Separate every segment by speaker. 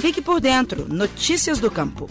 Speaker 1: Fique por dentro. Notícias do Campo.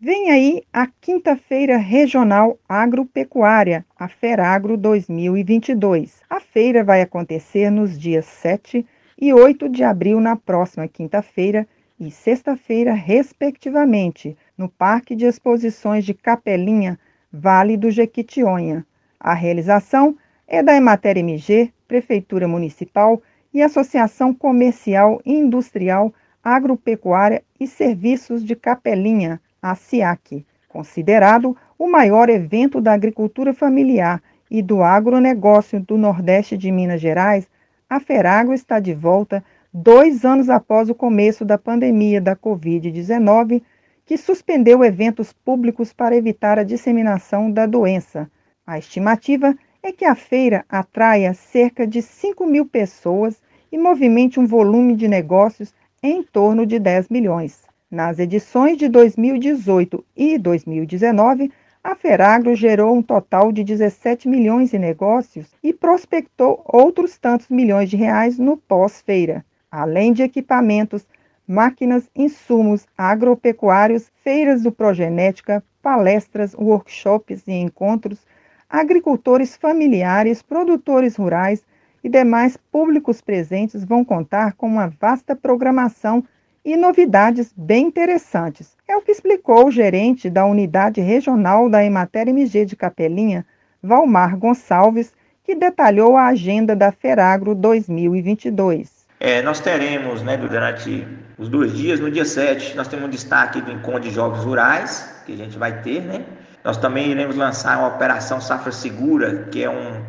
Speaker 2: Vem aí a Quinta-feira Regional Agropecuária, a Feragro 2022. A feira vai acontecer nos dias 7 e 8 de abril, na próxima quinta-feira e sexta-feira, respectivamente, no Parque de Exposições de Capelinha, Vale do Jequitinhonha. A realização é da Emater MG, Prefeitura Municipal e Associação Comercial Industrial Agropecuária e Serviços de Capelinha, a SIAC, considerado o maior evento da agricultura familiar e do agronegócio do Nordeste de Minas Gerais, a Feragro está de volta dois anos após o começo da pandemia da Covid-19, que suspendeu eventos públicos para evitar a disseminação da doença. A estimativa é que a feira atraia cerca de 5 mil pessoas e movimente um volume de negócios em torno de 10 milhões. Nas edições de 2018 e 2019, a Feragro gerou um total de 17 milhões em negócios e prospectou outros tantos milhões de reais no pós-feira além de equipamentos, máquinas, insumos agropecuários, feiras do Progenética, palestras, workshops e encontros, agricultores familiares, produtores rurais e demais públicos presentes vão contar com uma vasta programação e novidades bem interessantes. É o que explicou o gerente da unidade regional da Emater MG de Capelinha, Valmar Gonçalves, que detalhou a agenda da Feragro 2022.
Speaker 3: É, nós teremos, né, durante os dois dias, no dia 7, nós temos um destaque do encontro de jogos rurais, que a gente vai ter, né? Nós também iremos lançar uma operação Safra Segura, que é um,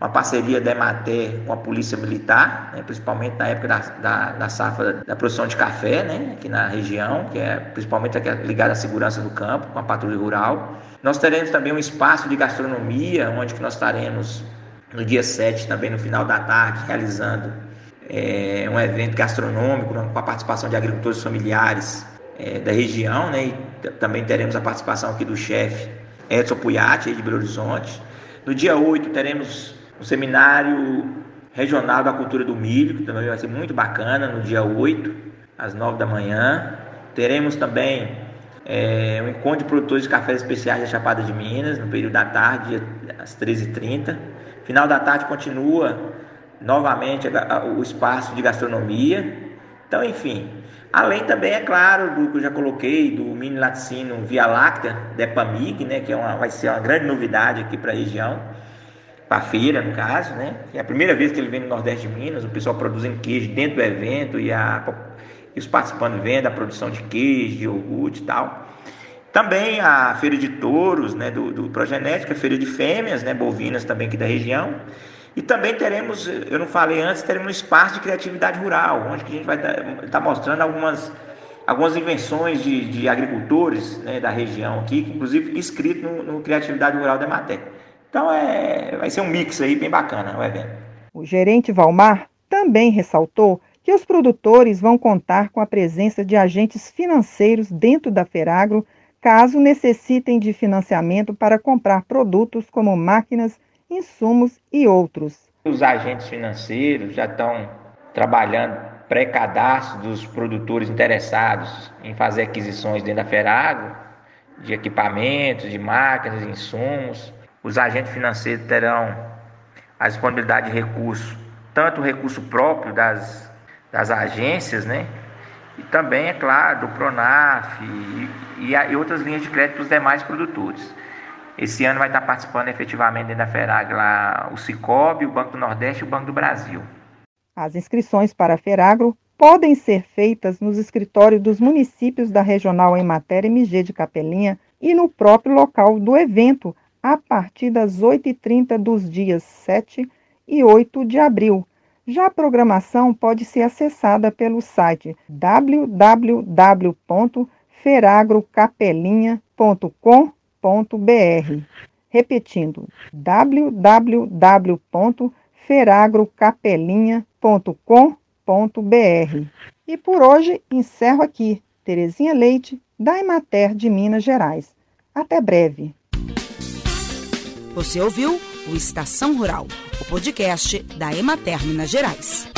Speaker 3: uma parceria da Emater com a Polícia Militar, né, principalmente na época da, da, da, safra da produção de café, né, aqui na região, que é principalmente ligada à segurança do campo, com a patrulha rural. Nós teremos também um espaço de gastronomia, onde que nós estaremos no dia 7, também no final da tarde, realizando é um evento gastronômico né, com a participação de agricultores familiares é, da região, né? E também teremos a participação aqui do chefe Edson Puyati, de Belo Horizonte. No dia 8 teremos o seminário regional da cultura do milho, que também vai ser muito bacana, no dia 8, às 9 da manhã. Teremos também é, um encontro de produtores de cafés especiais da Chapada de Minas, no período da tarde, às 13h30. Final da tarde continua novamente o espaço de gastronomia. Então, enfim, além também, é claro, do que eu já coloquei, do mini laticínio Via Láctea, Depamig, né, que é uma, vai ser uma grande novidade aqui para a região, para a feira, no caso, né, é a primeira vez que ele vem no Nordeste de Minas, o pessoal produzindo queijo dentro do evento e, a, e os participantes vendo a produção de queijo, de iogurte e tal. Também a feira de touros, né, do, do Progenética, feira de fêmeas, né, bovinas também aqui da região. E também teremos, eu não falei antes, teremos um espaço de criatividade rural, onde a gente vai estar tá mostrando algumas, algumas invenções de, de agricultores né, da região aqui, inclusive escrito no, no Criatividade Rural da Maté. Então é, vai ser um mix aí bem bacana o evento.
Speaker 2: O gerente Valmar também ressaltou que os produtores vão contar com a presença de agentes financeiros dentro da Feragro, caso necessitem de financiamento para comprar produtos como máquinas insumos e outros.
Speaker 3: Os agentes financeiros já estão trabalhando pré-cadastro dos produtores interessados em fazer aquisições dentro da Feragro, de equipamentos, de máquinas, de insumos. Os agentes financeiros terão a disponibilidade de recurso, tanto o recurso próprio das, das agências, né? E também, é claro, do Pronaf e, e, e outras linhas de crédito para os demais produtores. Esse ano vai estar participando efetivamente da FERAG lá o Cicobi, o Banco do Nordeste e o Banco do Brasil.
Speaker 2: As inscrições para a Feragro podem ser feitas nos escritórios dos municípios da Regional em Matéria MG de Capelinha e no próprio local do evento, a partir das 8h30 dos dias 7 e 8 de abril. Já a programação pode ser acessada pelo site www.feragrocapelinha.com www.feragrocapellinha.com.br. Repetindo, www.feragrocapelinha.com.br. E por hoje encerro aqui. Terezinha Leite, da Emater de Minas Gerais. Até breve.
Speaker 1: Você ouviu o Estação Rural, o podcast da Emater Minas Gerais.